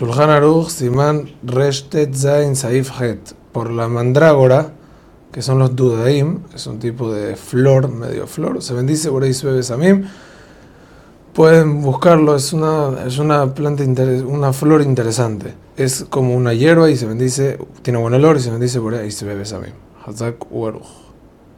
Shulchan Aruch, Siman Reshtet Zain Saif Het. Por la mandrágora, que son los Dudaim, es un tipo de flor, medio flor, se bendice por ahí Samim. Pueden buscarlo, es una, es una planta, una flor interesante. Es como una hierba y se bendice, tiene buen olor y se bendice por ahí Samim. Hazak Ueruch.